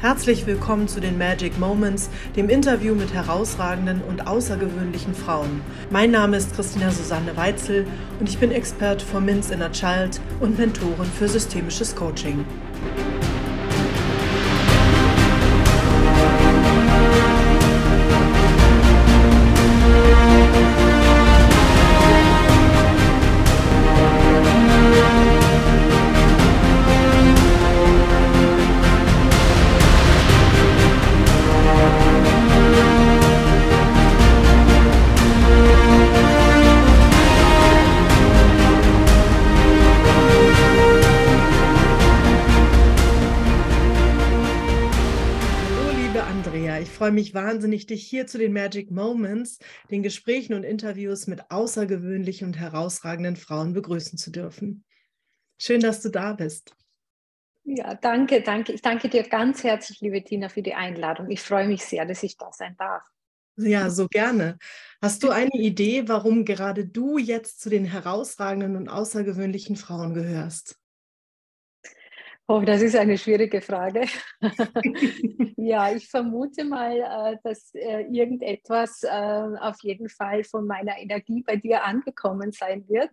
Herzlich willkommen zu den Magic Moments, dem Interview mit herausragenden und außergewöhnlichen Frauen. Mein Name ist Christina Susanne Weitzel und ich bin Expert for Min's Inner Child und Mentorin für systemisches Coaching. Freue mich wahnsinnig, dich hier zu den Magic Moments, den Gesprächen und Interviews mit außergewöhnlichen und herausragenden Frauen begrüßen zu dürfen. Schön, dass du da bist. Ja, danke, danke. Ich danke dir ganz herzlich, liebe Tina, für die Einladung. Ich freue mich sehr, dass ich da sein darf. Ja, so gerne. Hast du eine Idee, warum gerade du jetzt zu den herausragenden und außergewöhnlichen Frauen gehörst? Oh, das ist eine schwierige Frage. ja, ich vermute mal, äh, dass äh, irgendetwas äh, auf jeden Fall von meiner Energie bei dir angekommen sein wird.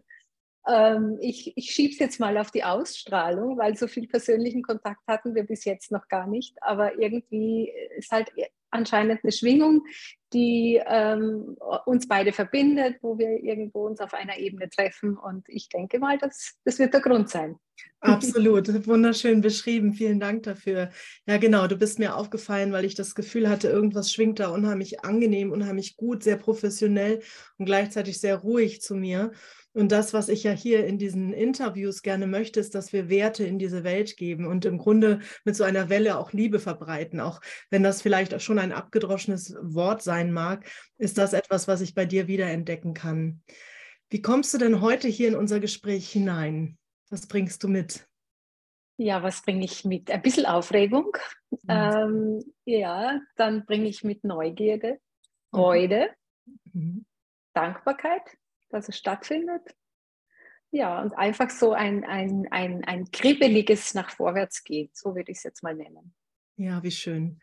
Ähm, ich ich schiebe es jetzt mal auf die Ausstrahlung, weil so viel persönlichen Kontakt hatten wir bis jetzt noch gar nicht. Aber irgendwie ist halt anscheinend eine Schwingung, die ähm, uns beide verbindet, wo wir irgendwo uns auf einer Ebene treffen. Und ich denke mal, das, das wird der Grund sein. Absolut, wunderschön beschrieben. Vielen Dank dafür. Ja, genau, du bist mir aufgefallen, weil ich das Gefühl hatte, irgendwas schwingt da unheimlich angenehm, unheimlich gut, sehr professionell und gleichzeitig sehr ruhig zu mir. Und das, was ich ja hier in diesen Interviews gerne möchte, ist, dass wir Werte in diese Welt geben und im Grunde mit so einer Welle auch Liebe verbreiten. Auch wenn das vielleicht auch schon ein abgedroschenes Wort sein mag, ist das etwas, was ich bei dir wiederentdecken kann. Wie kommst du denn heute hier in unser Gespräch hinein? Was bringst du mit? Ja, was bringe ich mit? Ein bisschen Aufregung. Mhm. Ähm, ja, dann bringe ich mit Neugierde, mhm. Freude, mhm. Dankbarkeit dass es stattfindet. Ja, und einfach so ein, ein, ein, ein kribbeliges nach vorwärts geht, so würde ich es jetzt mal nennen. Ja, wie schön.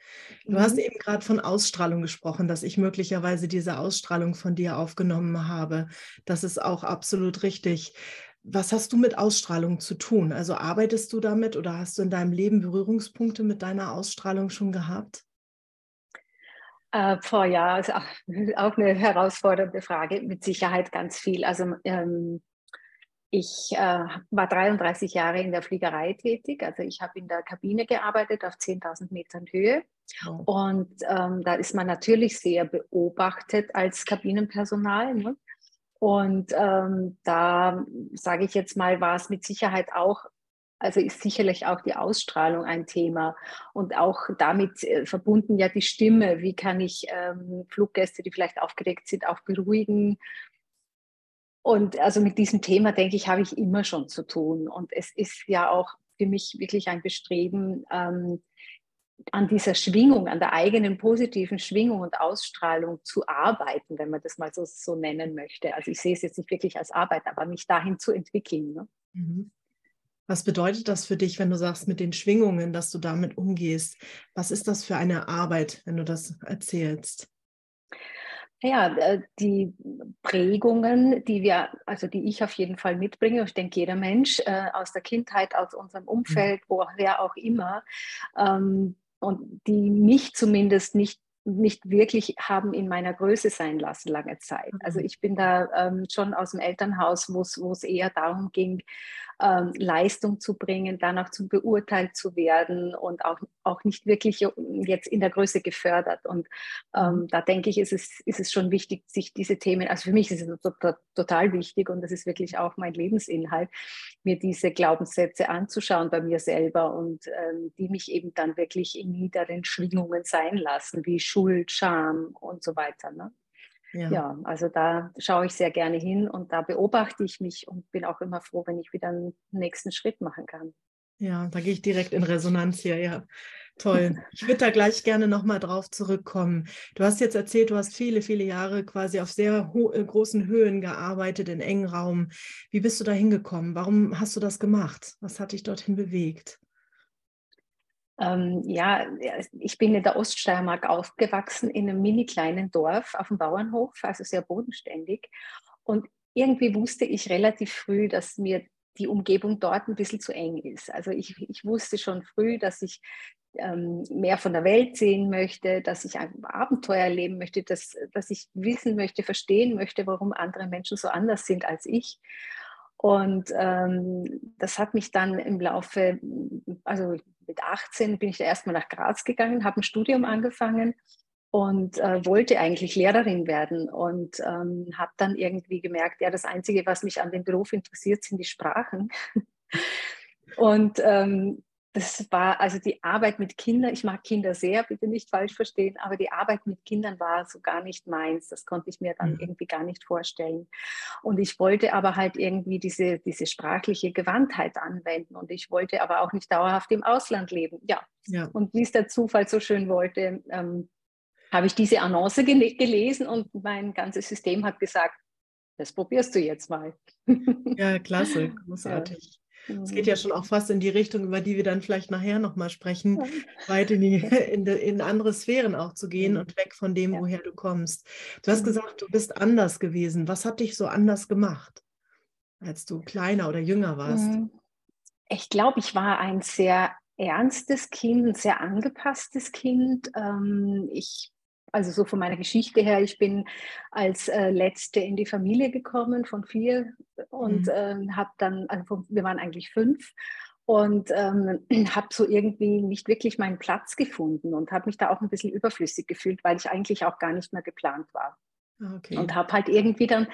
Du mhm. hast eben gerade von Ausstrahlung gesprochen, dass ich möglicherweise diese Ausstrahlung von dir aufgenommen habe. Das ist auch absolut richtig. Was hast du mit Ausstrahlung zu tun? Also arbeitest du damit oder hast du in deinem Leben Berührungspunkte mit deiner Ausstrahlung schon gehabt? Äh, vor ja, ist auch, auch, eine herausfordernde Frage, mit Sicherheit ganz viel. Also ähm, ich äh, war 33 Jahre in der Fliegerei tätig, also ich habe in der Kabine gearbeitet auf 10.000 Metern Höhe. Oh. Und ähm, da ist man natürlich sehr beobachtet als Kabinenpersonal. Ne? Und ähm, da sage ich jetzt mal, war es mit Sicherheit auch also ist sicherlich auch die Ausstrahlung ein Thema und auch damit äh, verbunden ja die Stimme. Wie kann ich ähm, Fluggäste, die vielleicht aufgeregt sind, auch beruhigen? Und also mit diesem Thema, denke ich, habe ich immer schon zu tun. Und es ist ja auch für mich wirklich ein Bestreben, ähm, an dieser Schwingung, an der eigenen positiven Schwingung und Ausstrahlung zu arbeiten, wenn man das mal so, so nennen möchte. Also ich sehe es jetzt nicht wirklich als Arbeit, aber mich dahin zu entwickeln. Ne? Mhm. Was bedeutet das für dich, wenn du sagst, mit den Schwingungen, dass du damit umgehst? Was ist das für eine Arbeit, wenn du das erzählst? Ja, äh, die Prägungen, die wir, also die ich auf jeden Fall mitbringe, ich denke, jeder Mensch äh, aus der Kindheit, aus unserem Umfeld, woher auch immer, ähm, und die mich zumindest nicht nicht wirklich haben in meiner Größe sein lassen lange Zeit. Also mhm. ich bin da ähm, schon aus dem Elternhaus, wo es eher darum ging, ähm, Leistung zu bringen, danach zu beurteilt zu werden und auch, auch nicht wirklich jetzt in der Größe gefördert. Und ähm, mhm. da denke ich, ist es, ist es schon wichtig, sich diese Themen, also für mich ist es total wichtig und das ist wirklich auch mein Lebensinhalt, mir diese Glaubenssätze anzuschauen bei mir selber und ähm, die mich eben dann wirklich in niederen Schwingungen sein lassen, wie Schuld, Scham und so weiter. Ne? Ja. ja. also da schaue ich sehr gerne hin und da beobachte ich mich und bin auch immer froh, wenn ich wieder einen nächsten Schritt machen kann. Ja, da gehe ich direkt in Resonanz hier, ja. Toll. Ich würde da gleich gerne nochmal drauf zurückkommen. Du hast jetzt erzählt, du hast viele, viele Jahre quasi auf sehr äh, großen Höhen gearbeitet, in engen Raum. Wie bist du da hingekommen? Warum hast du das gemacht? Was hat dich dorthin bewegt? Ähm, ja, ich bin in der Oststeiermark aufgewachsen, in einem mini kleinen Dorf auf dem Bauernhof, also sehr bodenständig. Und irgendwie wusste ich relativ früh, dass mir die Umgebung dort ein bisschen zu eng ist. Also ich, ich wusste schon früh, dass ich ähm, mehr von der Welt sehen möchte, dass ich ein Abenteuer erleben möchte, dass, dass ich wissen möchte, verstehen möchte, warum andere Menschen so anders sind als ich. Und ähm, das hat mich dann im Laufe, also mit 18 bin ich da erstmal nach Graz gegangen, habe ein Studium angefangen und äh, wollte eigentlich Lehrerin werden und ähm, habe dann irgendwie gemerkt, ja, das Einzige, was mich an dem Beruf interessiert, sind die Sprachen. und ähm, das war also die Arbeit mit Kindern. Ich mag Kinder sehr, bitte nicht falsch verstehen, aber die Arbeit mit Kindern war so gar nicht meins. Das konnte ich mir dann mhm. irgendwie gar nicht vorstellen. Und ich wollte aber halt irgendwie diese, diese sprachliche Gewandtheit anwenden und ich wollte aber auch nicht dauerhaft im Ausland leben. Ja. ja. Und wie es der Zufall so schön wollte, ähm, habe ich diese Annonce gel gelesen und mein ganzes System hat gesagt, das probierst du jetzt mal. Ja, klasse, großartig. Es geht ja schon auch fast in die Richtung, über die wir dann vielleicht nachher nochmal sprechen, ja. weit in, die, in, in, andere Sphären auch zu gehen und weg von dem, ja. woher du kommst. Du hast gesagt, du bist anders gewesen. Was hat dich so anders gemacht, als du kleiner oder jünger warst? Mhm. Ich glaube, ich war ein sehr ernstes Kind, ein sehr angepasstes Kind. Ähm, ich also so von meiner Geschichte her, ich bin als äh, Letzte in die Familie gekommen von vier und mhm. ähm, habe dann, also wir waren eigentlich fünf und ähm, habe so irgendwie nicht wirklich meinen Platz gefunden und habe mich da auch ein bisschen überflüssig gefühlt, weil ich eigentlich auch gar nicht mehr geplant war. Ah, okay. Und habe halt irgendwie dann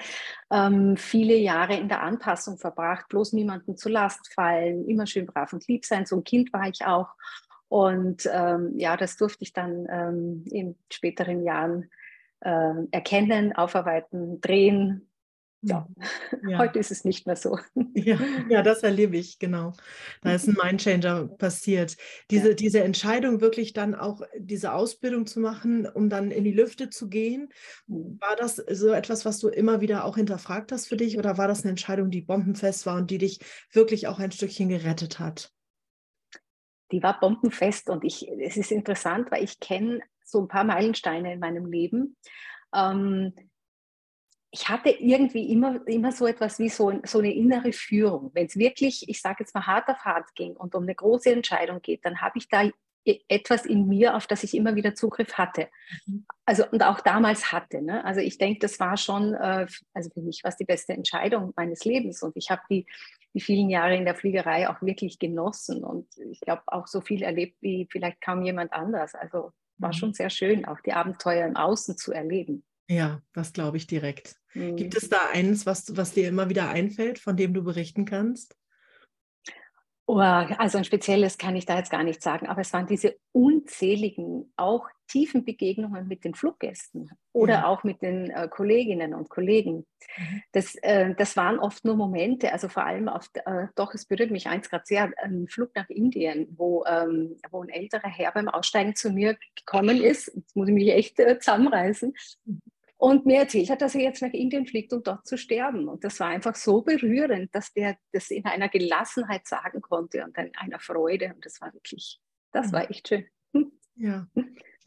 ähm, viele Jahre in der Anpassung verbracht, bloß niemanden zur Last fallen, immer schön brav und lieb sein. So ein Kind war ich auch. Und ähm, ja, das durfte ich dann ähm, in späteren Jahren äh, erkennen, aufarbeiten, drehen. Ja. ja. heute ist es nicht mehr so. Ja, ja, das erlebe ich, genau. Da ist ein Mindchanger passiert. Diese, ja. diese Entscheidung, wirklich dann auch diese Ausbildung zu machen, um dann in die Lüfte zu gehen, mhm. war das so etwas, was du immer wieder auch hinterfragt hast für dich oder war das eine Entscheidung, die bombenfest war und die dich wirklich auch ein Stückchen gerettet hat? Die war bombenfest und ich, es ist interessant, weil ich kenne so ein paar Meilensteine in meinem Leben. Ähm, ich hatte irgendwie immer, immer so etwas wie so, so eine innere Führung. Wenn es wirklich, ich sage jetzt mal, hart auf hart ging und um eine große Entscheidung geht, dann habe ich da e, etwas in mir, auf das ich immer wieder Zugriff hatte. Mhm. Also und auch damals hatte. Ne? Also ich denke, das war schon, äh, also für mich war es die beste Entscheidung meines Lebens. Und ich habe die die vielen Jahre in der Fliegerei auch wirklich genossen und ich glaube auch so viel erlebt wie vielleicht kaum jemand anders. Also war mhm. schon sehr schön, auch die Abenteuer im Außen zu erleben. Ja, das glaube ich direkt. Mhm. Gibt es da eines, was, was dir immer wieder einfällt, von dem du berichten kannst? Oh, also ein spezielles kann ich da jetzt gar nicht sagen, aber es waren diese unzähligen, auch tiefen Begegnungen mit den Fluggästen oder ja. auch mit den äh, Kolleginnen und Kollegen. Mhm. Das, äh, das waren oft nur Momente, also vor allem auf, äh, doch, es berührt mich eins gerade sehr, ein Flug nach Indien, wo, ähm, wo ein älterer Herr beim Aussteigen zu mir gekommen ist, jetzt muss ich mich echt äh, zusammenreißen, mhm und mir erzählt hat, dass er jetzt nach Indien fliegt, um dort zu sterben. Und das war einfach so berührend, dass der das in einer Gelassenheit sagen konnte und in einer Freude. Und das war wirklich, das mhm. war echt schön. Ja,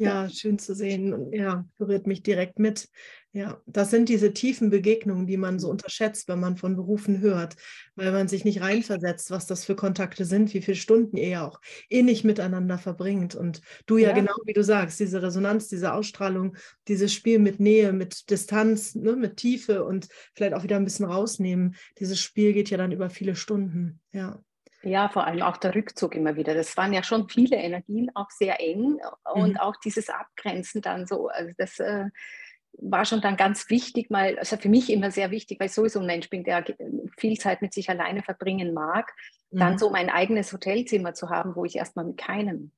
ja, schön zu sehen und ja, berührt mich direkt mit. Ja, das sind diese tiefen Begegnungen, die man so unterschätzt, wenn man von Berufen hört, weil man sich nicht reinversetzt, was das für Kontakte sind, wie viele Stunden ihr ja auch innig miteinander verbringt. Und du ja, ja genau wie du sagst, diese Resonanz, diese Ausstrahlung, dieses Spiel mit Nähe, mit Distanz, ne, mit Tiefe und vielleicht auch wieder ein bisschen rausnehmen. Dieses Spiel geht ja dann über viele Stunden. Ja. Ja, vor allem auch der Rückzug immer wieder. Das waren ja schon viele Energien, auch sehr eng. Und mhm. auch dieses Abgrenzen dann so. Also das äh, war schon dann ganz wichtig, mal, also für mich immer sehr wichtig, weil ich sowieso ein Mensch bin, der viel Zeit mit sich alleine verbringen mag, mhm. dann so mein eigenes Hotelzimmer zu haben, wo ich erstmal mit keinem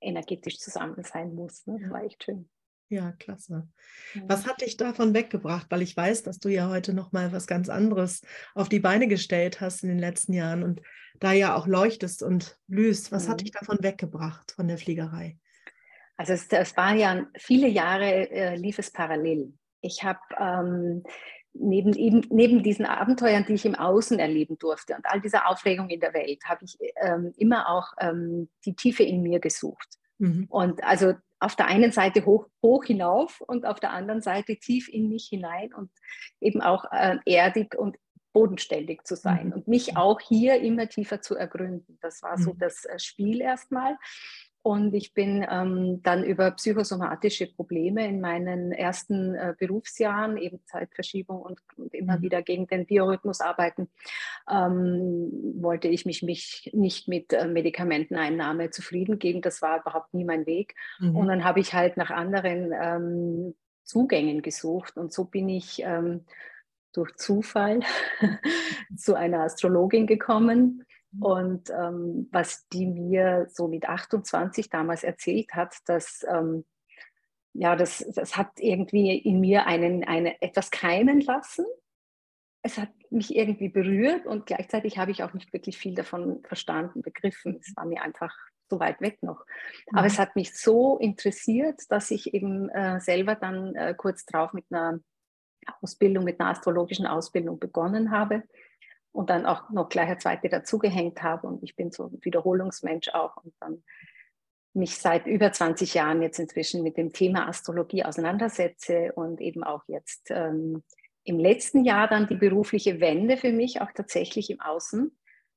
energetisch zusammen sein muss. Ne? Das war echt schön. Ja, klasse. Was hat dich davon weggebracht? Weil ich weiß, dass du ja heute noch mal was ganz anderes auf die Beine gestellt hast in den letzten Jahren und da ja auch leuchtest und blühst. Was mhm. hat dich davon weggebracht von der Fliegerei? Also es, es waren ja viele Jahre äh, lief es parallel. Ich habe ähm, neben, eben, neben diesen Abenteuern, die ich im Außen erleben durfte und all dieser Aufregung in der Welt, habe ich ähm, immer auch ähm, die Tiefe in mir gesucht. Mhm. Und also auf der einen Seite hoch, hoch hinauf und auf der anderen Seite tief in mich hinein und eben auch äh, erdig und bodenständig zu sein mhm. und mich auch hier immer tiefer zu ergründen. Das war so mhm. das äh, Spiel erstmal. Und ich bin ähm, dann über psychosomatische Probleme in meinen ersten äh, Berufsjahren, eben Zeitverschiebung und, und immer mhm. wieder gegen den Biorhythmus arbeiten, ähm, wollte ich mich, mich nicht mit äh, Medikamenteneinnahme zufrieden geben. Das war überhaupt nie mein Weg. Mhm. Und dann habe ich halt nach anderen ähm, Zugängen gesucht. Und so bin ich ähm, durch Zufall zu einer Astrologin gekommen. Und ähm, was die mir so mit 28 damals erzählt hat, dass ähm, ja, das, das hat irgendwie in mir einen, eine, etwas keimen lassen. Es hat mich irgendwie berührt und gleichzeitig habe ich auch nicht wirklich viel davon verstanden, begriffen. Es war mir einfach so weit weg noch. Aber mhm. es hat mich so interessiert, dass ich eben äh, selber dann äh, kurz drauf mit einer Ausbildung, mit einer astrologischen Ausbildung begonnen habe und dann auch noch gleich eine zweite dazugehängt habe. Und ich bin so ein Wiederholungsmensch auch und dann mich seit über 20 Jahren jetzt inzwischen mit dem Thema Astrologie auseinandersetze und eben auch jetzt ähm, im letzten Jahr dann die berufliche Wende für mich auch tatsächlich im Außen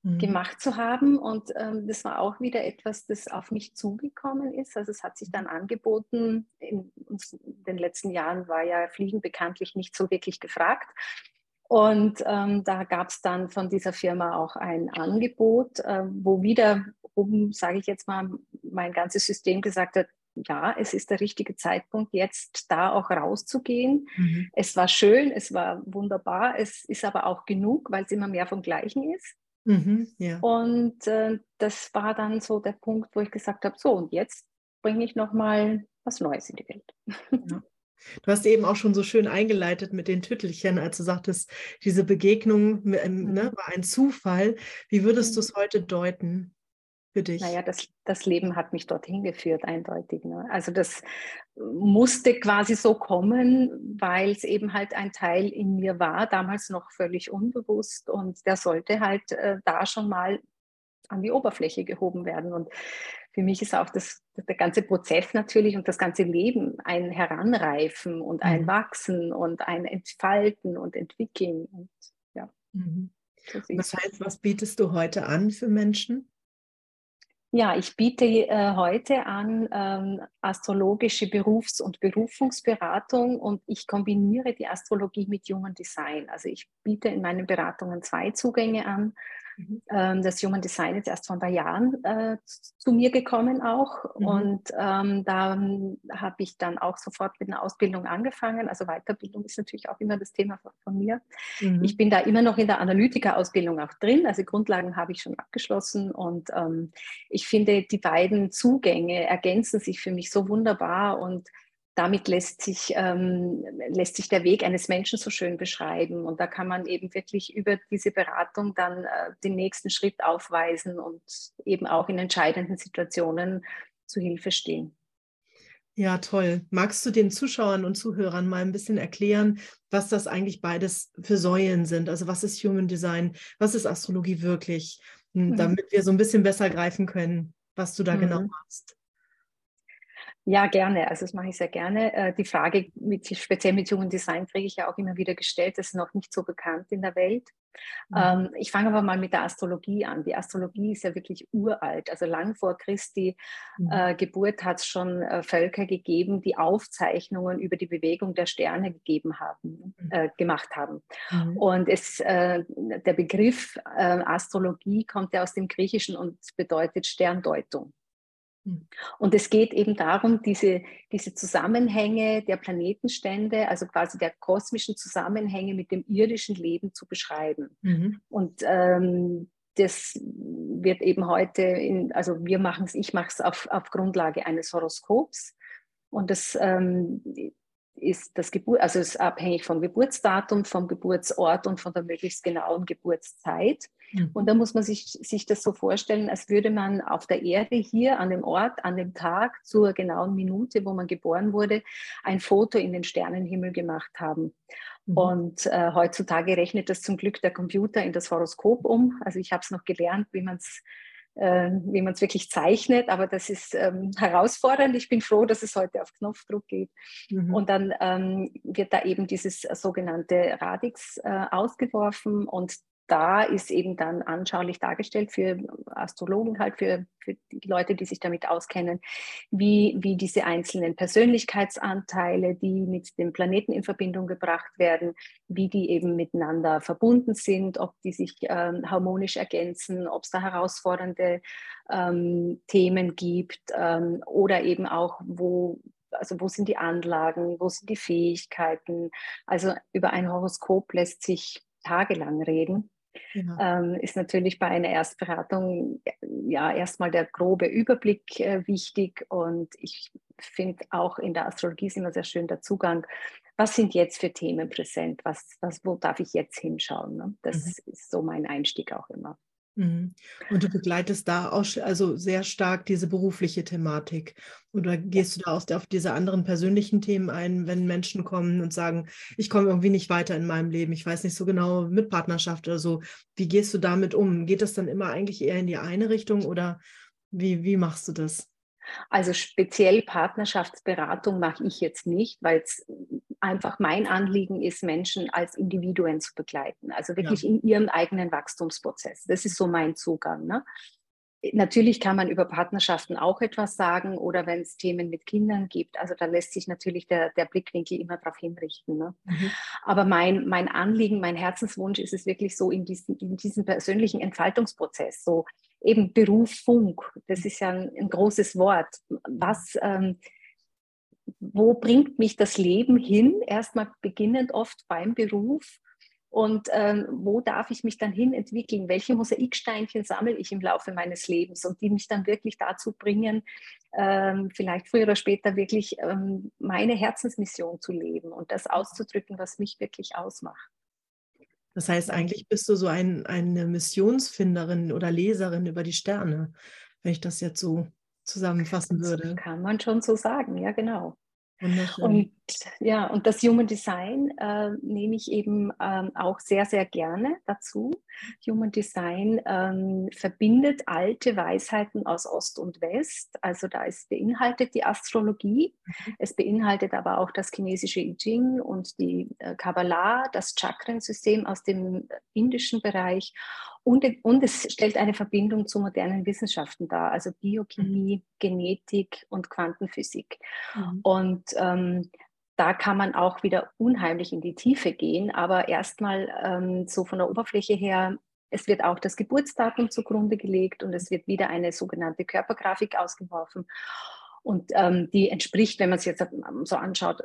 mhm. gemacht zu haben. Und ähm, das war auch wieder etwas, das auf mich zugekommen ist. Also es hat sich dann angeboten. In, in den letzten Jahren war ja Fliegen bekanntlich nicht so wirklich gefragt. Und ähm, da gab es dann von dieser Firma auch ein Angebot, äh, wo wiederum, sage ich jetzt mal, mein ganzes System gesagt hat, ja, es ist der richtige Zeitpunkt, jetzt da auch rauszugehen. Mhm. Es war schön, es war wunderbar, es ist aber auch genug, weil es immer mehr vom Gleichen ist. Mhm, ja. Und äh, das war dann so der Punkt, wo ich gesagt habe, so und jetzt bringe ich nochmal was Neues in die Welt. Ja. Du hast eben auch schon so schön eingeleitet mit den Tüttelchen, als du sagtest, diese Begegnung ähm, ne, mhm. war ein Zufall. Wie würdest du es heute deuten für dich? Naja, das, das Leben hat mich dorthin geführt, eindeutig. Ne? Also das musste quasi so kommen, weil es eben halt ein Teil in mir war, damals noch völlig unbewusst und der sollte halt äh, da schon mal an die Oberfläche gehoben werden. Und für mich ist auch das, der ganze Prozess natürlich und das ganze Leben ein Heranreifen und ein mhm. Wachsen und ein Entfalten und Entwickeln. Und, ja, mhm. das heißt, was bietest du heute an für Menschen? Ja, ich biete äh, heute an ähm, astrologische Berufs- und Berufungsberatung und ich kombiniere die Astrologie mit Human Design. Also ich biete in meinen Beratungen zwei Zugänge an. Mhm. Ähm, das Human Design ist erst vor ein paar Jahren äh, zu mir gekommen auch. Mhm. Und ähm, da habe ich dann auch sofort mit einer Ausbildung angefangen. Also Weiterbildung ist natürlich auch immer das Thema von, von mir. Mhm. Ich bin da immer noch in der Analytiker-Ausbildung auch drin. Also Grundlagen habe ich schon abgeschlossen. Und ähm, ich finde, die beiden Zugänge ergänzen sich für mich so wunderbar und damit lässt sich, ähm, lässt sich der Weg eines Menschen so schön beschreiben. Und da kann man eben wirklich über diese Beratung dann äh, den nächsten Schritt aufweisen und eben auch in entscheidenden Situationen zu Hilfe stehen. Ja, toll. Magst du den Zuschauern und Zuhörern mal ein bisschen erklären, was das eigentlich beides für Säulen sind? Also was ist Human Design? Was ist Astrologie wirklich? Hm, mhm. Damit wir so ein bisschen besser greifen können, was du da genau mhm. genau machst. Ja, gerne. Also das mache ich sehr gerne. Äh, die Frage mit, speziell mit jungen Design kriege ich ja auch immer wieder gestellt. Das ist noch nicht so bekannt in der Welt. Mhm. Ähm, ich fange aber mal mit der Astrologie an. Die Astrologie ist ja wirklich uralt. Also lang vor Christi mhm. äh, Geburt hat es schon äh, Völker gegeben, die Aufzeichnungen über die Bewegung der Sterne gegeben haben, mhm. äh, gemacht haben. Mhm. Und es, äh, der Begriff äh, Astrologie kommt ja aus dem Griechischen und bedeutet Sterndeutung. Hm. Und es geht eben darum, diese, diese Zusammenhänge der Planetenstände, also quasi der kosmischen Zusammenhänge mit dem irdischen Leben zu beschreiben. Mhm. Und ähm, das wird eben heute, in, also wir machen es, ich mache es auf, auf Grundlage eines Horoskops. Und das ähm, ist das Geburt, also ist abhängig vom Geburtsdatum, vom Geburtsort und von der möglichst genauen Geburtszeit. Mhm. Und da muss man sich, sich das so vorstellen, als würde man auf der Erde hier an dem Ort, an dem Tag, zur genauen Minute, wo man geboren wurde, ein Foto in den Sternenhimmel gemacht haben. Mhm. Und äh, heutzutage rechnet das zum Glück der Computer in das Horoskop um. Also ich habe es noch gelernt, wie man es wie man es wirklich zeichnet, aber das ist ähm, herausfordernd. Ich bin froh, dass es heute auf Knopfdruck geht. Mhm. Und dann ähm, wird da eben dieses sogenannte Radix äh, ausgeworfen und da ist eben dann anschaulich dargestellt für Astrologen, halt für, für die Leute, die sich damit auskennen, wie, wie diese einzelnen Persönlichkeitsanteile, die mit dem Planeten in Verbindung gebracht werden, wie die eben miteinander verbunden sind, ob die sich ähm, harmonisch ergänzen, ob es da herausfordernde ähm, Themen gibt ähm, oder eben auch, wo also wo sind die Anlagen, wo sind die Fähigkeiten. Also über ein Horoskop lässt sich tagelang reden. Ja. Ähm, ist natürlich bei einer Erstberatung ja erstmal der grobe Überblick äh, wichtig und ich finde auch in der Astrologie ist immer sehr schön der Zugang. Was sind jetzt für Themen präsent? Was, was, wo darf ich jetzt hinschauen? Ne? Das mhm. ist so mein Einstieg auch immer. Mhm. Und du begleitest da auch also sehr stark diese berufliche Thematik. Oder gehst du da aus, auf diese anderen persönlichen Themen ein, wenn Menschen kommen und sagen, ich komme irgendwie nicht weiter in meinem Leben, ich weiß nicht so genau mit Partnerschaft oder so. Wie gehst du damit um? Geht das dann immer eigentlich eher in die eine Richtung oder wie, wie machst du das? Also speziell Partnerschaftsberatung mache ich jetzt nicht, weil es einfach mein Anliegen ist, Menschen als Individuen zu begleiten, also wirklich ja. in ihrem eigenen Wachstumsprozess. Das ist so mein Zugang. Ne? Natürlich kann man über Partnerschaften auch etwas sagen oder wenn es Themen mit Kindern gibt. Also da lässt sich natürlich der, der Blickwinkel immer darauf hinrichten. Ne? Mhm. Aber mein, mein Anliegen, mein Herzenswunsch ist es wirklich so in diesem, in diesem persönlichen Entfaltungsprozess, so eben Berufung, das ist ja ein, ein großes Wort. Was, ähm, wo bringt mich das Leben hin? Erstmal beginnend oft beim Beruf. Und ähm, wo darf ich mich dann hin entwickeln? Welche Mosaiksteinchen sammle ich im Laufe meines Lebens und die mich dann wirklich dazu bringen, ähm, vielleicht früher oder später wirklich ähm, meine Herzensmission zu leben und das auszudrücken, was mich wirklich ausmacht. Das heißt, eigentlich bist du so ein, eine Missionsfinderin oder Leserin über die Sterne, wenn ich das jetzt so zusammenfassen würde. Das kann man schon so sagen, ja, genau. Und ja, und das Human Design äh, nehme ich eben ähm, auch sehr, sehr gerne dazu. Human Design ähm, verbindet alte Weisheiten aus Ost und West. Also da ist beinhaltet die Astrologie, mhm. es beinhaltet aber auch das chinesische I Ching und die äh, Kabbalah, das Chakrensystem aus dem indischen Bereich und, und es stellt eine Verbindung zu modernen Wissenschaften dar, also Biochemie, mhm. Genetik und Quantenphysik. Mhm. Und ähm, da kann man auch wieder unheimlich in die Tiefe gehen, aber erstmal ähm, so von der Oberfläche her, es wird auch das Geburtsdatum zugrunde gelegt und es wird wieder eine sogenannte Körpergrafik ausgeworfen. Und ähm, die entspricht, wenn man es jetzt so anschaut,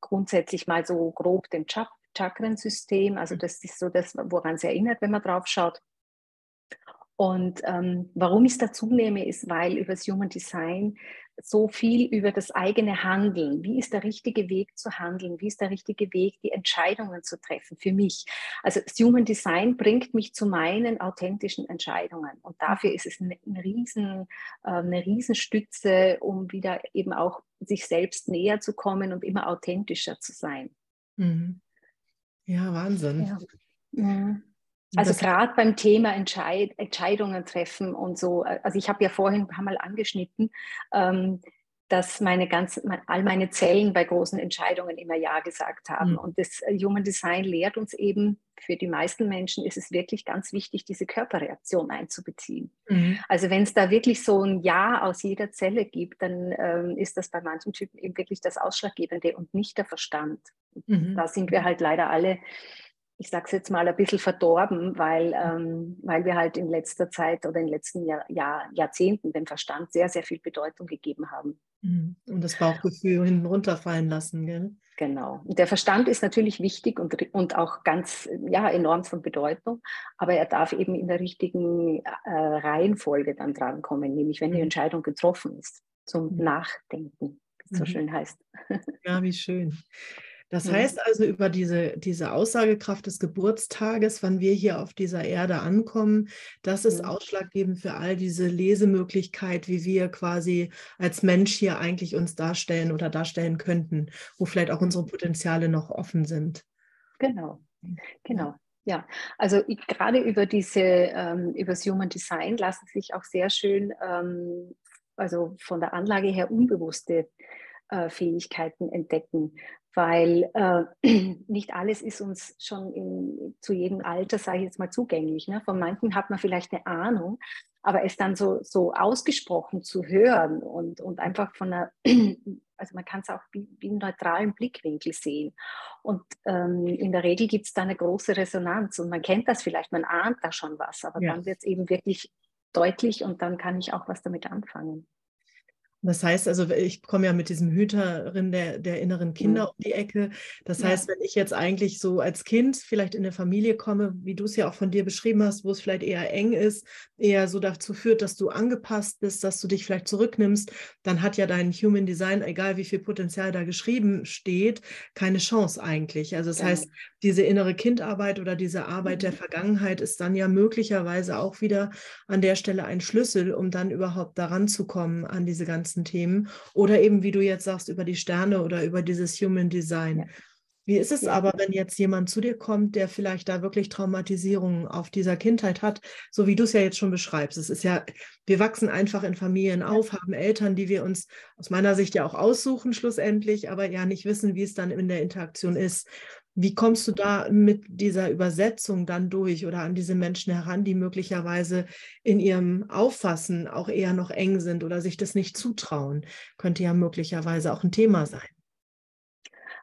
grundsätzlich mal so grob dem Chakrensystem. Also mhm. das ist so das, woran es erinnert, wenn man drauf schaut. Und ähm, warum ich es dazu nehme, ist, weil über das Human Design so viel über das eigene Handeln, wie ist der richtige Weg zu handeln, wie ist der richtige Weg, die Entscheidungen zu treffen für mich. Also das Human Design bringt mich zu meinen authentischen Entscheidungen und dafür ist es eine, eine, riesen, äh, eine Riesenstütze, um wieder eben auch sich selbst näher zu kommen und immer authentischer zu sein. Mhm. Ja, Wahnsinn. Ja. Mhm. Also gerade beim Thema Entscheid Entscheidungen treffen und so, äh, also ich habe ja vorhin ein paar Mal angeschnitten, ähm, dass meine ganzen, all meine Zellen bei großen Entscheidungen immer Ja gesagt haben. Mhm. Und das äh, Human Design lehrt uns eben, für die meisten Menschen ist es wirklich ganz wichtig, diese Körperreaktion einzubeziehen. Mhm. Also wenn es da wirklich so ein Ja aus jeder Zelle gibt, dann ähm, ist das bei manchen Typen eben wirklich das Ausschlaggebende und nicht der Verstand. Mhm. Da sind wir halt leider alle ich sage es jetzt mal, ein bisschen verdorben, weil, ähm, weil wir halt in letzter Zeit oder in den letzten Jahr, Jahr, Jahrzehnten dem Verstand sehr, sehr viel Bedeutung gegeben haben. Mhm. Und das Bauchgefühl hinten runterfallen lassen, gell? Genau. Und der Verstand ist natürlich wichtig und, und auch ganz ja, enorm von Bedeutung, aber er darf eben in der richtigen äh, Reihenfolge dann drankommen, nämlich wenn die mhm. Entscheidung getroffen ist, zum mhm. Nachdenken, wie es so schön heißt. Ja, wie schön. Das mhm. heißt also über diese, diese Aussagekraft des Geburtstages, wann wir hier auf dieser Erde ankommen, das ist mhm. ausschlaggebend für all diese Lesemöglichkeit, wie wir quasi als Mensch hier eigentlich uns darstellen oder darstellen könnten, wo vielleicht auch unsere Potenziale noch offen sind. Genau, genau. Ja, also ich, gerade über diese, ähm, über das Human Design lassen sich auch sehr schön, ähm, also von der Anlage her unbewusste äh, Fähigkeiten entdecken, weil äh, nicht alles ist uns schon in, zu jedem Alter, sage ich jetzt mal, zugänglich. Ne? Von manchen hat man vielleicht eine Ahnung, aber es dann so, so ausgesprochen zu hören und, und einfach von einer, also man kann es auch wie, wie einen neutralen Blickwinkel sehen. Und ähm, in der Regel gibt es da eine große Resonanz und man kennt das vielleicht, man ahnt da schon was, aber ja. dann wird es eben wirklich deutlich und dann kann ich auch was damit anfangen. Das heißt also, ich komme ja mit diesem Hüterin der, der inneren Kinder mhm. um die Ecke. Das ja. heißt, wenn ich jetzt eigentlich so als Kind vielleicht in eine Familie komme, wie du es ja auch von dir beschrieben hast, wo es vielleicht eher eng ist, eher so dazu führt, dass du angepasst bist, dass du dich vielleicht zurücknimmst, dann hat ja dein Human Design, egal wie viel Potenzial da geschrieben steht, keine Chance eigentlich. Also das ja. heißt, diese innere Kindarbeit oder diese Arbeit mhm. der Vergangenheit ist dann ja möglicherweise auch wieder an der Stelle ein Schlüssel, um dann überhaupt daran zu kommen an diese ganzen Themen. Oder eben, wie du jetzt sagst, über die Sterne oder über dieses Human Design. Ja. Wie ist es aber, wenn jetzt jemand zu dir kommt, der vielleicht da wirklich Traumatisierungen auf dieser Kindheit hat, so wie du es ja jetzt schon beschreibst? Es ist ja, wir wachsen einfach in Familien auf, haben Eltern, die wir uns aus meiner Sicht ja auch aussuchen schlussendlich, aber ja nicht wissen, wie es dann in der Interaktion ist. Wie kommst du da mit dieser Übersetzung dann durch oder an diese Menschen heran, die möglicherweise in ihrem Auffassen auch eher noch eng sind oder sich das nicht zutrauen? Könnte ja möglicherweise auch ein Thema sein.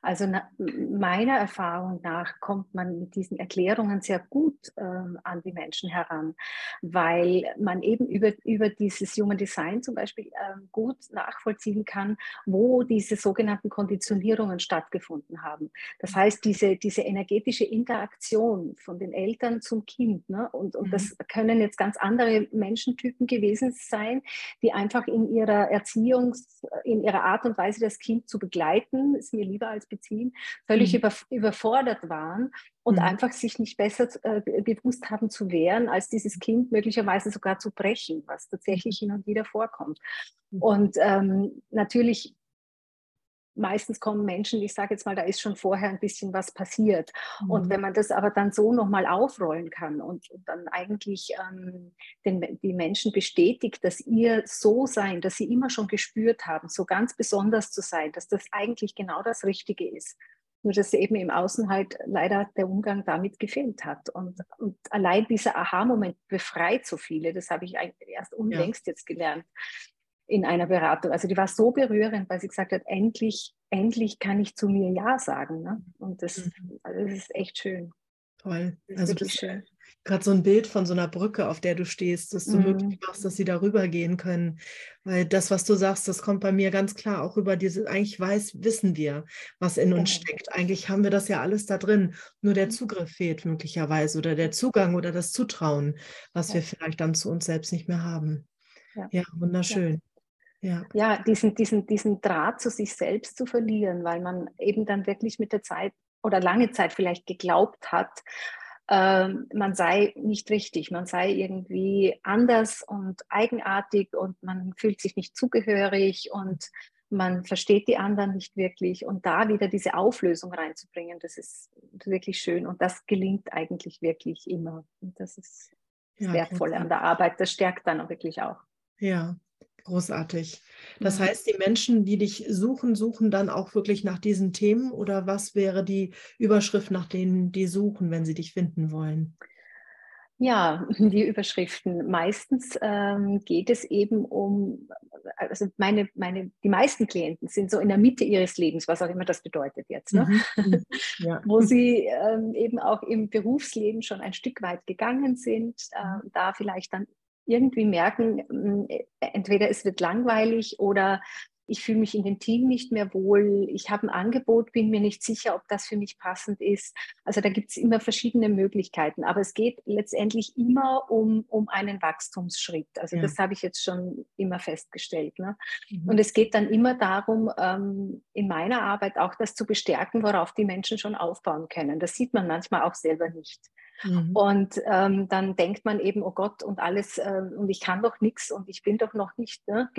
Also na, meiner Erfahrung nach kommt man mit diesen Erklärungen sehr gut ähm, an die Menschen heran, weil man eben über, über dieses Human Design zum Beispiel ähm, gut nachvollziehen kann, wo diese sogenannten Konditionierungen stattgefunden haben. Das heißt, diese, diese energetische Interaktion von den Eltern zum Kind, ne? und, und mhm. das können jetzt ganz andere Menschentypen gewesen sein, die einfach in ihrer Erziehung, in ihrer Art und Weise das Kind zu begleiten, ist mir lieber als beziehen, völlig mhm. über, überfordert waren und mhm. einfach sich nicht besser äh, gewusst haben zu wehren, als dieses Kind möglicherweise sogar zu brechen, was tatsächlich mhm. hin und wieder vorkommt. Mhm. Und ähm, natürlich meistens kommen Menschen, ich sage jetzt mal, da ist schon vorher ein bisschen was passiert. Mhm. Und wenn man das aber dann so nochmal aufrollen kann und, und dann eigentlich ähm, den, die Menschen bestätigt, dass ihr so sein, dass sie immer schon gespürt haben, so ganz besonders zu sein, dass das eigentlich genau das Richtige ist. Nur dass eben im Außen halt leider der Umgang damit gefehlt hat. Und, und allein dieser Aha-Moment befreit so viele. Das habe ich erst unlängst ja. jetzt gelernt in einer Beratung. Also die war so berührend, weil sie gesagt hat, endlich, endlich kann ich zu mir Ja sagen. Ne? Und das, mhm. also das ist echt schön. Toll. Das also das schön. Gerade so ein Bild von so einer Brücke, auf der du stehst, dass du mhm. möglich machst, dass sie darüber gehen können. Weil das, was du sagst, das kommt bei mir ganz klar auch über diese, eigentlich weiß, wissen wir, was in uns ja. steckt. Eigentlich haben wir das ja alles da drin. Nur der mhm. Zugriff fehlt möglicherweise oder der Zugang oder das Zutrauen, was ja. wir vielleicht dann zu uns selbst nicht mehr haben. Ja, ja wunderschön. Ja, ja. Diesen, diesen, diesen Draht zu sich selbst zu verlieren, weil man eben dann wirklich mit der Zeit oder lange Zeit vielleicht geglaubt hat, äh, man sei nicht richtig, man sei irgendwie anders und eigenartig und man fühlt sich nicht zugehörig und man versteht die anderen nicht wirklich. Und da wieder diese Auflösung reinzubringen, das ist wirklich schön und das gelingt eigentlich wirklich immer. Und das ist das ja, Wertvolle an der Arbeit, das stärkt dann auch wirklich auch. Ja, Großartig. Das ja. heißt, die Menschen, die dich suchen, suchen dann auch wirklich nach diesen Themen oder was wäre die Überschrift, nach denen die suchen, wenn sie dich finden wollen? Ja, die Überschriften. Meistens ähm, geht es eben um, also meine, meine, die meisten Klienten sind so in der Mitte ihres Lebens, was auch immer das bedeutet jetzt, ne? Mhm. mhm. Ja. wo sie ähm, eben auch im Berufsleben schon ein Stück weit gegangen sind, äh, da vielleicht dann irgendwie merken, mm, e, entweder es wird langweilig oder ich fühle mich in dem Team nicht mehr wohl, ich habe ein Angebot, bin mir nicht sicher, ob das für mich passend ist. Also da gibt es immer verschiedene Möglichkeiten, aber es geht letztendlich immer um, um einen Wachstumsschritt. Also ja. das habe ich jetzt schon immer festgestellt. Ne? Mhm. Und es geht dann immer darum, ähm, in meiner Arbeit auch das zu bestärken, worauf die Menschen schon aufbauen können. Das sieht man manchmal auch selber nicht. Mhm. Und ähm, dann denkt man eben, oh Gott, und alles, äh, und ich kann doch nichts und ich bin doch noch nicht ne,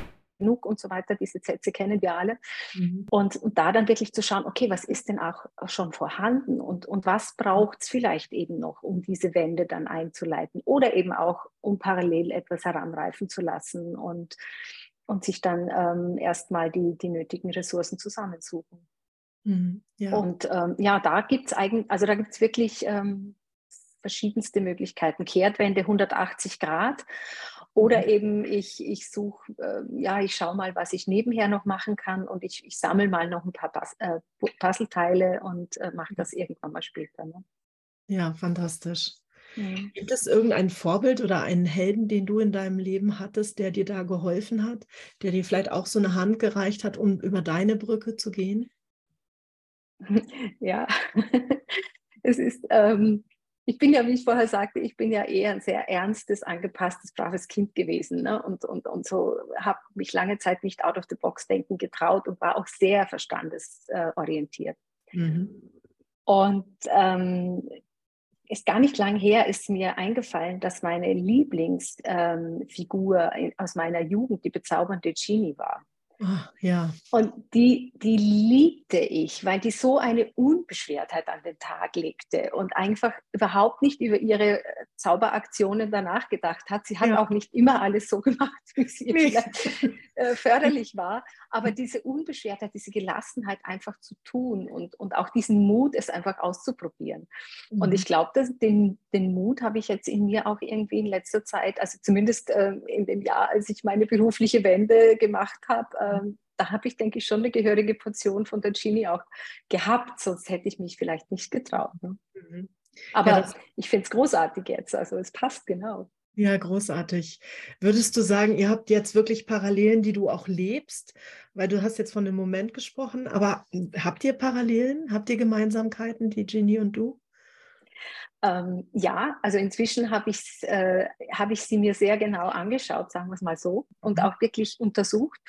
genug und so weiter. Diese Sätze kennen wir alle. Mhm. Und, und, da dann wirklich zu schauen, okay, was ist denn auch schon vorhanden und, und was braucht es vielleicht eben noch, um diese Wende dann einzuleiten oder eben auch, um parallel etwas heranreifen zu lassen und, und sich dann ähm, erstmal die, die nötigen Ressourcen zusammensuchen. Mhm, ja. Und ähm, ja, da gibt es eigentlich, also da gibt es wirklich ähm, verschiedenste Möglichkeiten. Kehrtwende 180 Grad oder mhm. eben ich, ich suche, äh, ja, ich schaue mal, was ich nebenher noch machen kann und ich, ich sammle mal noch ein paar Bas äh, Puzzleteile und äh, mache das irgendwann mal später. Ne? Ja, fantastisch. Mhm. Gibt es irgendein Vorbild oder einen Helden, den du in deinem Leben hattest, der dir da geholfen hat, der dir vielleicht auch so eine Hand gereicht hat, um über deine Brücke zu gehen? Ja, es ist, ähm, ich bin ja, wie ich vorher sagte, ich bin ja eher ein sehr ernstes, angepasstes, braves Kind gewesen. Ne? Und, und, und so habe mich lange Zeit nicht out of the box denken getraut und war auch sehr verstandesorientiert. Mhm. Und ähm, ist gar nicht lang her, ist mir eingefallen, dass meine Lieblingsfigur ähm, aus meiner Jugend die bezaubernde Genie war. Ach, ja. Und die, die liebte ich, weil die so eine Unbeschwertheit an den Tag legte und einfach überhaupt nicht über ihre äh, Zauberaktionen danach gedacht hat. Sie hat ja. auch nicht immer alles so gemacht, wie nee. vielleicht äh, förderlich war. Aber diese Unbeschwertheit, diese Gelassenheit einfach zu tun und, und auch diesen Mut, es einfach auszuprobieren. Mhm. Und ich glaube, den, den Mut habe ich jetzt in mir auch irgendwie in letzter Zeit, also zumindest äh, in dem Jahr, als ich meine berufliche Wende gemacht habe, ähm, da habe ich, denke ich, schon eine gehörige Portion von der Genie auch gehabt, sonst hätte ich mich vielleicht nicht getraut. Ne? Mhm. Aber ja, ich finde es großartig jetzt, also es passt genau. Ja, großartig. Würdest du sagen, ihr habt jetzt wirklich Parallelen, die du auch lebst? Weil du hast jetzt von dem Moment gesprochen, aber habt ihr Parallelen? Habt ihr Gemeinsamkeiten, die Genie und du? Ähm, ja, also inzwischen habe ich, äh, hab ich sie mir sehr genau angeschaut, sagen wir es mal so, und mhm. auch wirklich untersucht.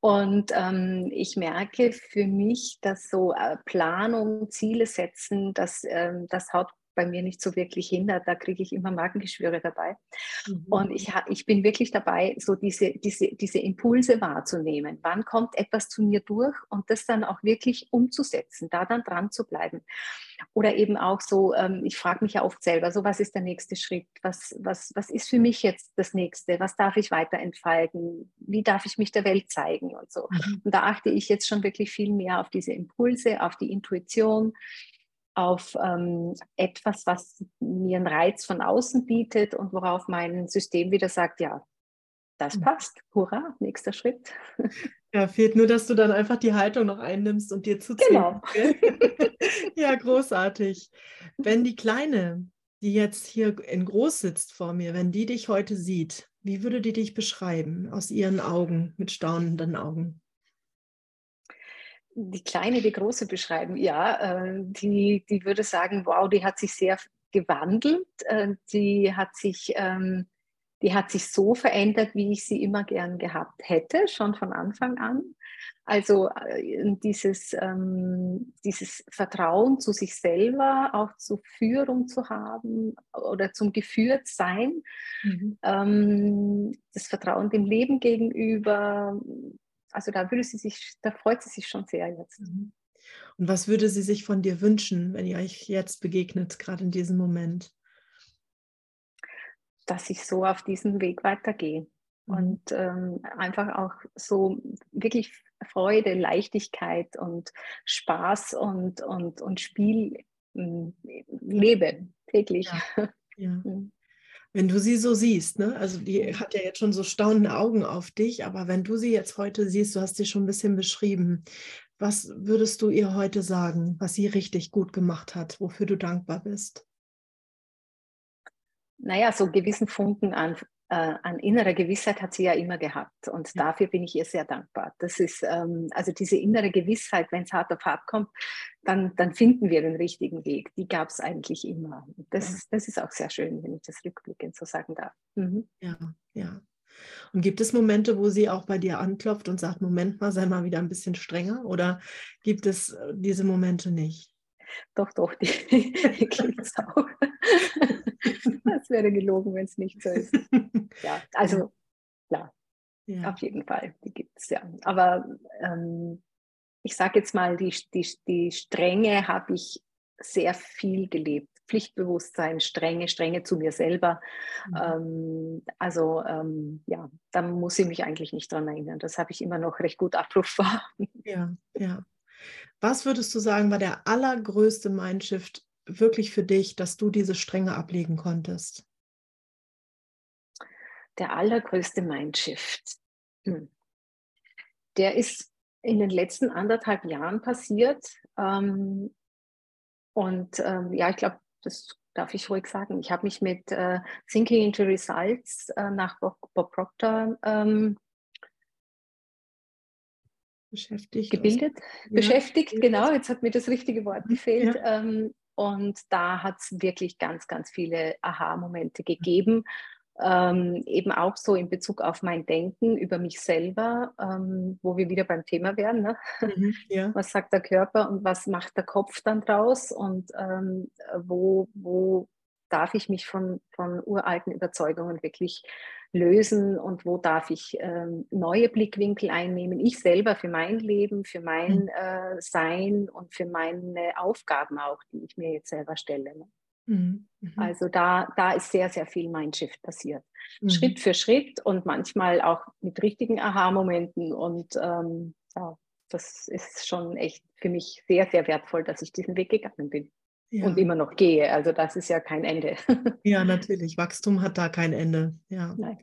Und ähm, ich merke für mich, dass so äh, Planung, Ziele setzen, das, ähm, das haut bei mir nicht so wirklich hin. Da kriege ich immer Magengeschwüre dabei. Mhm. Und ich, ich bin wirklich dabei, so diese, diese, diese Impulse wahrzunehmen. Wann kommt etwas zu mir durch und das dann auch wirklich umzusetzen, da dann dran zu bleiben. Oder eben auch so, ähm, ich frage mich ja oft selber, so was ist der nächste Schritt? Was, was, was ist für mich jetzt das nächste? Was darf ich weiter entfalten? Wie darf ich mich der Welt zeigen und so? Mhm. Und da achte ich jetzt schon wirklich viel mehr auf diese Impulse, auf die Intuition auf ähm, etwas, was mir einen Reiz von außen bietet und worauf mein System wieder sagt, ja, das hm. passt, hurra, nächster Schritt. Ja, fehlt nur, dass du dann einfach die Haltung noch einnimmst und dir zuziehst. Genau. ja, großartig. Wenn die Kleine, die jetzt hier in groß sitzt vor mir, wenn die dich heute sieht, wie würde die dich beschreiben aus ihren Augen, mit staunenden Augen? Die Kleine, die Große beschreiben. Ja, äh, die, die würde sagen, wow, die hat sich sehr gewandelt. Äh, die, hat sich, ähm, die hat sich so verändert, wie ich sie immer gern gehabt hätte, schon von Anfang an. Also äh, dieses, ähm, dieses Vertrauen zu sich selber, auch zur Führung zu haben oder zum Geführtsein, mhm. ähm, das Vertrauen dem Leben gegenüber, also da würde sie sich, da freut sie sich schon sehr jetzt. Mhm. Und was würde sie sich von dir wünschen, wenn ihr euch jetzt begegnet, gerade in diesem Moment? Dass ich so auf diesem Weg weitergehe mhm. und ähm, einfach auch so wirklich Freude, Leichtigkeit und Spaß und, und, und Spiel äh, lebe täglich. Ja. Ja. Mhm. Wenn du sie so siehst, ne? also die hat ja jetzt schon so staunende Augen auf dich, aber wenn du sie jetzt heute siehst, du hast sie schon ein bisschen beschrieben, was würdest du ihr heute sagen, was sie richtig gut gemacht hat, wofür du dankbar bist? Naja, so gewissen Funken an äh, an innerer Gewissheit hat sie ja immer gehabt und ja. dafür bin ich ihr sehr dankbar. Das ist ähm, also diese innere Gewissheit, wenn es hart auf hart kommt, dann, dann finden wir den richtigen Weg. Die gab es eigentlich immer. Das, ja. das ist auch sehr schön, wenn ich das rückblickend so sagen darf. Mhm. Ja, ja. Und gibt es Momente, wo sie auch bei dir anklopft und sagt, Moment mal, sei mal wieder ein bisschen strenger? Oder gibt es äh, diese Momente nicht? Doch, doch, die, die gibt es auch. Das wäre gelogen, wenn es nicht so ist. Ja, also klar. ja. Auf jeden Fall, die gibt es ja. Aber ähm, ich sage jetzt mal, die, die, die Strenge habe ich sehr viel gelebt. Pflichtbewusstsein, Strenge, Strenge zu mir selber. Mhm. Ähm, also ähm, ja, da muss ich mich eigentlich nicht dran erinnern. Das habe ich immer noch recht gut abrufbar. Ja, ja. Was würdest du sagen, war der allergrößte Mindshift wirklich für dich, dass du diese Strenge ablegen konntest? Der allergrößte Mindshift. Hm. Der ist in den letzten anderthalb Jahren passiert. Ähm, und ähm, ja, ich glaube, das darf ich ruhig sagen. Ich habe mich mit äh, Thinking into Results äh, nach Bob, Proctor ähm, beschäftigt. Gebildet, ja. beschäftigt, genau. Jetzt hat mir das richtige Wort gefehlt. Ja. Ähm, und da hat es wirklich ganz, ganz viele Aha-Momente gegeben ähm, eben auch so in Bezug auf mein Denken über mich selber, ähm, wo wir wieder beim Thema wären. Ne? Mhm, ja. Was sagt der Körper und was macht der Kopf dann draus und ähm, wo, wo darf ich mich von, von uralten Überzeugungen wirklich lösen und wo darf ich ähm, neue Blickwinkel einnehmen, ich selber für mein Leben, für mein mhm. äh, Sein und für meine Aufgaben auch, die ich mir jetzt selber stelle. Ne? Mhm, mhm. Also da, da ist sehr, sehr viel Mindshift passiert. Mhm. Schritt für Schritt und manchmal auch mit richtigen Aha-Momenten. Und ähm, ja, das ist schon echt für mich sehr, sehr wertvoll, dass ich diesen Weg gegangen bin. Ja. Und immer noch gehe. Also das ist ja kein Ende. ja, natürlich. Wachstum hat da kein Ende. Ja. Nein.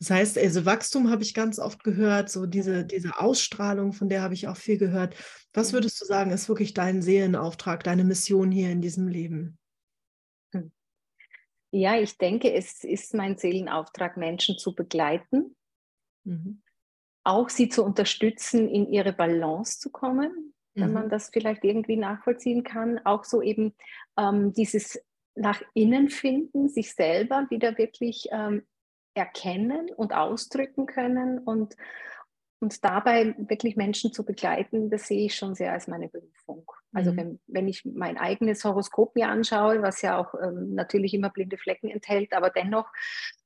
Das heißt, also Wachstum habe ich ganz oft gehört, so diese, diese Ausstrahlung, von der habe ich auch viel gehört. Was würdest du sagen, ist wirklich dein Seelenauftrag, deine Mission hier in diesem Leben? Ja, ich denke, es ist mein Seelenauftrag, Menschen zu begleiten, mhm. auch sie zu unterstützen, in ihre Balance zu kommen, mhm. wenn man mhm. das vielleicht irgendwie nachvollziehen kann. Auch so eben ähm, dieses nach innen finden, sich selber wieder wirklich ähm, erkennen und ausdrücken können und, und dabei wirklich Menschen zu begleiten, das sehe ich schon sehr als meine Berufung. Also mhm. wenn, wenn ich mein eigenes Horoskop mir anschaue, was ja auch ähm, natürlich immer blinde Flecken enthält, aber dennoch,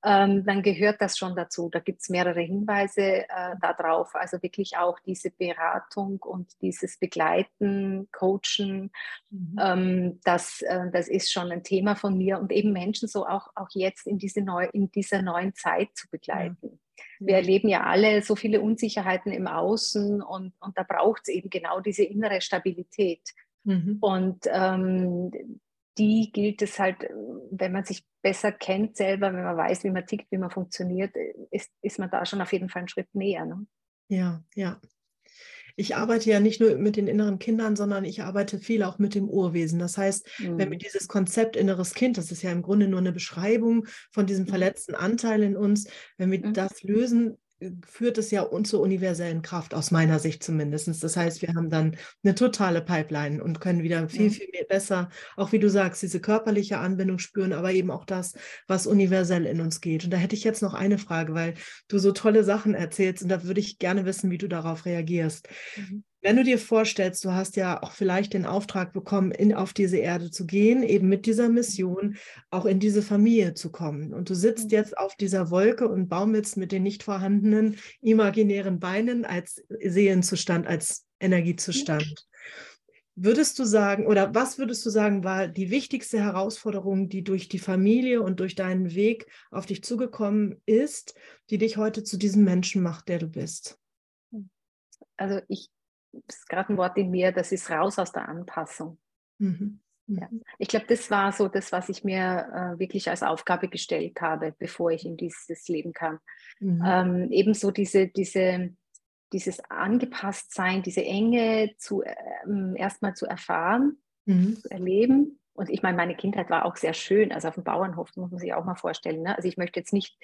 ähm, dann gehört das schon dazu. Da gibt es mehrere Hinweise äh, darauf. Also wirklich auch diese Beratung und dieses Begleiten, Coachen, mhm. ähm, das, äh, das ist schon ein Thema von mir und eben Menschen so auch, auch jetzt in, diese neu, in dieser neuen Zeit zu begleiten. Ja. Wir erleben ja alle so viele Unsicherheiten im Außen und, und da braucht es eben genau diese innere Stabilität. Mhm. Und ähm, die gilt es halt, wenn man sich besser kennt selber, wenn man weiß, wie man tickt, wie man funktioniert, ist, ist man da schon auf jeden Fall einen Schritt näher. Ne? Ja, ja ich arbeite ja nicht nur mit den inneren Kindern, sondern ich arbeite viel auch mit dem Urwesen. Das heißt, mhm. wenn wir mhm. dieses Konzept inneres Kind, das ist ja im Grunde nur eine Beschreibung von diesem mhm. verletzten Anteil in uns, wenn wir mhm. das lösen, führt es ja zur universellen Kraft, aus meiner Sicht zumindest. Das heißt, wir haben dann eine totale Pipeline und können wieder viel, viel mehr besser, auch wie du sagst, diese körperliche Anbindung spüren, aber eben auch das, was universell in uns geht. Und da hätte ich jetzt noch eine Frage, weil du so tolle Sachen erzählst und da würde ich gerne wissen, wie du darauf reagierst. Mhm. Wenn du dir vorstellst, du hast ja auch vielleicht den Auftrag bekommen, in, auf diese Erde zu gehen, eben mit dieser Mission auch in diese Familie zu kommen. Und du sitzt mhm. jetzt auf dieser Wolke und baumelst mit den nicht vorhandenen imaginären Beinen als Seelenzustand, als Energiezustand. Würdest du sagen, oder was würdest du sagen, war die wichtigste Herausforderung, die durch die Familie und durch deinen Weg auf dich zugekommen ist, die dich heute zu diesem Menschen macht, der du bist? Also ich ist gerade ein Wort in mir, das ist raus aus der Anpassung. Mhm. Ja. Mhm. Ich glaube, das war so das, was ich mir äh, wirklich als Aufgabe gestellt habe, bevor ich in dieses Leben kam. Mhm. Ähm, ebenso diese, diese, dieses Angepasstsein, diese Enge zu, ähm, erstmal zu erfahren, mhm. zu erleben. Und ich meine, meine Kindheit war auch sehr schön. Also auf dem Bauernhof muss man sich auch mal vorstellen. Ne? Also ich möchte jetzt nicht,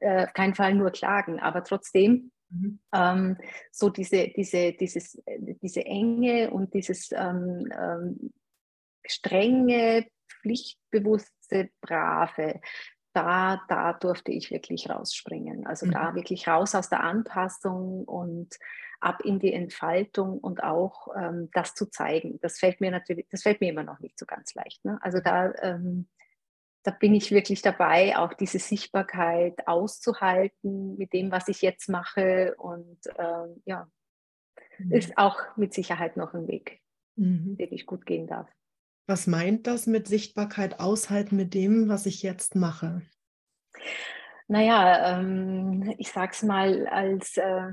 äh, keinen Fall nur klagen, aber trotzdem Mhm. Ähm, so diese, diese, dieses, diese Enge und dieses ähm, ähm, strenge, pflichtbewusste, brave, da, da durfte ich wirklich rausspringen. Also mhm. da wirklich raus aus der Anpassung und ab in die Entfaltung und auch ähm, das zu zeigen. Das fällt mir natürlich, das fällt mir immer noch nicht so ganz leicht. Ne? Also da ähm, da bin ich wirklich dabei, auch diese Sichtbarkeit auszuhalten mit dem, was ich jetzt mache. Und ähm, ja, mhm. ist auch mit Sicherheit noch ein Weg, mhm. den ich gut gehen darf. Was meint das mit Sichtbarkeit aushalten mit dem, was ich jetzt mache? Naja, ähm, ich sage es mal als, äh,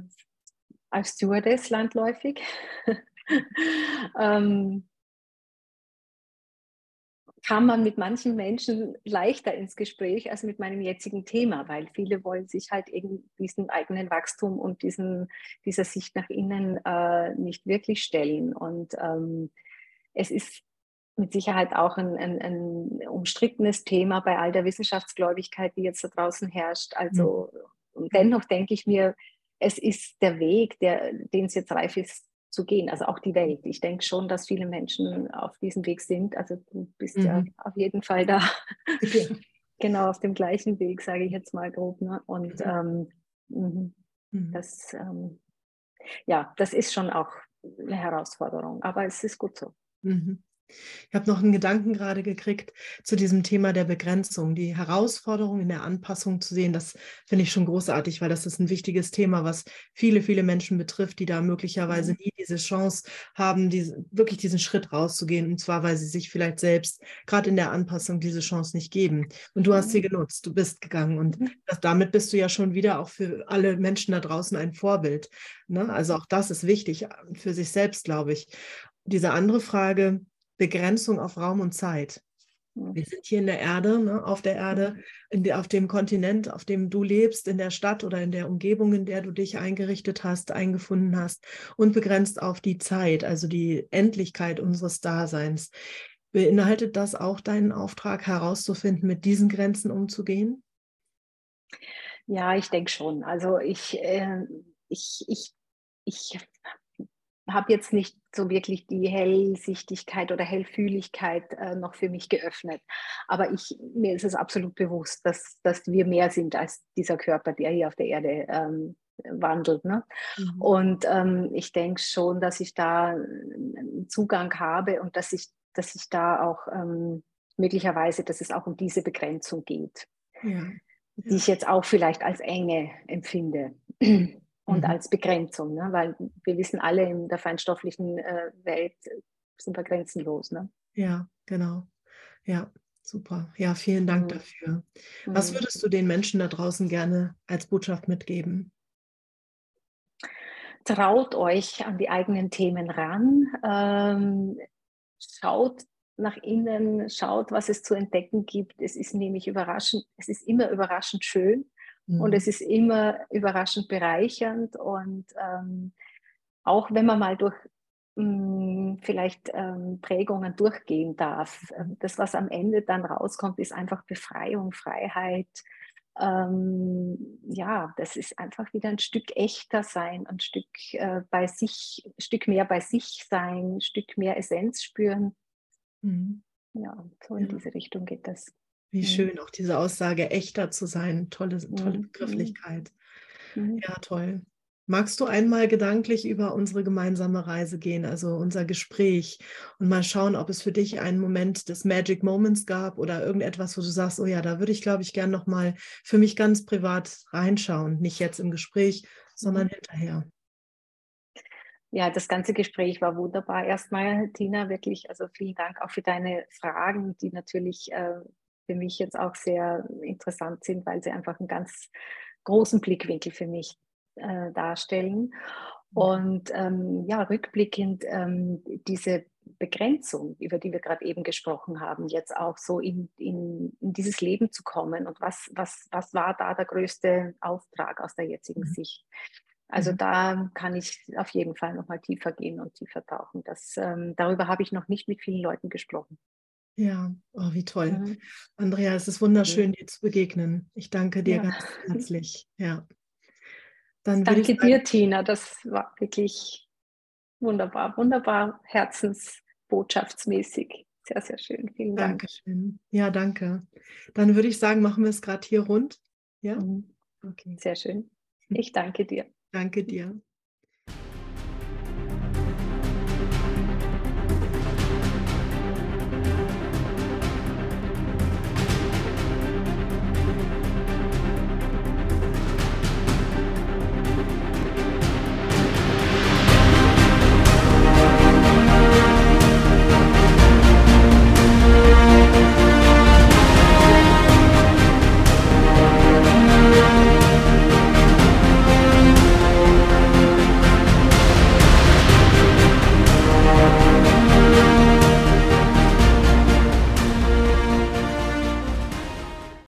als Stewardess landläufig. ähm, kam man mit manchen Menschen leichter ins Gespräch als mit meinem jetzigen Thema, weil viele wollen sich halt eben diesen eigenen Wachstum und diesen, dieser Sicht nach innen äh, nicht wirklich stellen. Und ähm, es ist mit Sicherheit auch ein, ein, ein, umstrittenes Thema bei all der Wissenschaftsgläubigkeit, die jetzt da draußen herrscht. Also mhm. dennoch denke ich mir, es ist der Weg, den es jetzt reif ist zu gehen, also auch die Welt. Ich denke schon, dass viele Menschen auf diesem Weg sind. Also du bist mhm. ja auf jeden Fall da. Genau auf dem gleichen Weg, sage ich jetzt mal grob. Ne? Und mhm. Ähm, mhm. mhm. das, ähm, ja, das ist schon auch eine Herausforderung, aber es ist gut so. Mhm. Ich habe noch einen Gedanken gerade gekriegt zu diesem Thema der Begrenzung, die Herausforderung in der Anpassung zu sehen. Das finde ich schon großartig, weil das ist ein wichtiges Thema, was viele, viele Menschen betrifft, die da möglicherweise mhm. nie diese Chance haben, diese, wirklich diesen Schritt rauszugehen. Und zwar, weil sie sich vielleicht selbst gerade in der Anpassung diese Chance nicht geben. Und du hast sie mhm. genutzt, du bist gegangen. Und mhm. das, damit bist du ja schon wieder auch für alle Menschen da draußen ein Vorbild. Ne? Also auch das ist wichtig für sich selbst, glaube ich. Diese andere Frage, Begrenzung auf Raum und Zeit. Wir sind hier in der Erde, ne, auf der Erde, der, auf dem Kontinent, auf dem du lebst, in der Stadt oder in der Umgebung, in der du dich eingerichtet hast, eingefunden hast und begrenzt auf die Zeit, also die Endlichkeit unseres Daseins. Beinhaltet das auch deinen Auftrag herauszufinden, mit diesen Grenzen umzugehen? Ja, ich denke schon. Also ich, äh, ich, ich, ich habe jetzt nicht so wirklich die Hellsichtigkeit oder Hellfühligkeit äh, noch für mich geöffnet. Aber ich, mir ist es absolut bewusst, dass, dass wir mehr sind als dieser Körper, der hier auf der Erde ähm, wandelt. Ne? Mhm. Und ähm, ich denke schon, dass ich da einen Zugang habe und dass ich, dass ich da auch ähm, möglicherweise, dass es auch um diese Begrenzung geht, ja. die ich jetzt auch vielleicht als Enge empfinde und mhm. als Begrenzung, ne? weil wir wissen alle, in der feinstofflichen äh, Welt sind wir grenzenlos. Ne? Ja, genau. Ja, super. Ja, vielen Dank mhm. dafür. Was mhm. würdest du den Menschen da draußen gerne als Botschaft mitgeben? Traut euch an die eigenen Themen ran. Ähm, schaut nach innen, schaut, was es zu entdecken gibt. Es ist nämlich überraschend, es ist immer überraschend schön. Mhm. Und es ist immer überraschend bereichernd. Und ähm, auch wenn man mal durch mh, hm, vielleicht ähm, Prägungen durchgehen darf, äh, das, was am Ende dann rauskommt, ist einfach Befreiung, Freiheit. Ähm, ja, das ist einfach wieder ein Stück echter sein, ein Stück äh, bei sich, ein Stück mehr bei sich sein, ein Stück mehr Essenz spüren. Mhm. Ja, so in ja. diese Richtung geht das. Wie mhm. schön, auch diese Aussage, echter zu sein. Tolle, tolle mhm. Begrifflichkeit. Mhm. Ja, toll. Magst du einmal gedanklich über unsere gemeinsame Reise gehen, also unser Gespräch und mal schauen, ob es für dich einen Moment des Magic Moments gab oder irgendetwas, wo du sagst, oh ja, da würde ich, glaube ich, gern nochmal für mich ganz privat reinschauen. Nicht jetzt im Gespräch, sondern mhm. hinterher. Ja, das ganze Gespräch war wunderbar. Erstmal, Tina, wirklich, also vielen Dank auch für deine Fragen, die natürlich äh, für mich jetzt auch sehr interessant sind, weil sie einfach einen ganz großen Blickwinkel für mich äh, darstellen. Mhm. Und ähm, ja, rückblickend ähm, diese Begrenzung, über die wir gerade eben gesprochen haben, jetzt auch so in, in, in, dieses Leben zu kommen und was, was, was war da der größte Auftrag aus der jetzigen mhm. Sicht? Also mhm. da kann ich auf jeden Fall nochmal tiefer gehen und tiefer tauchen. Das, ähm, darüber habe ich noch nicht mit vielen Leuten gesprochen. Ja, oh, wie toll. Mhm. Andrea, es ist wunderschön, dir zu begegnen. Ich danke dir ja. ganz herzlich. Ja. Dann danke sagen, dir, Tina. Das war wirklich wunderbar, wunderbar herzensbotschaftsmäßig. Sehr, sehr schön. Vielen Dank. Dankeschön. Ja, danke. Dann würde ich sagen, machen wir es gerade hier rund. Ja? Mhm. Okay. Sehr schön. Ich danke dir. Danke dir.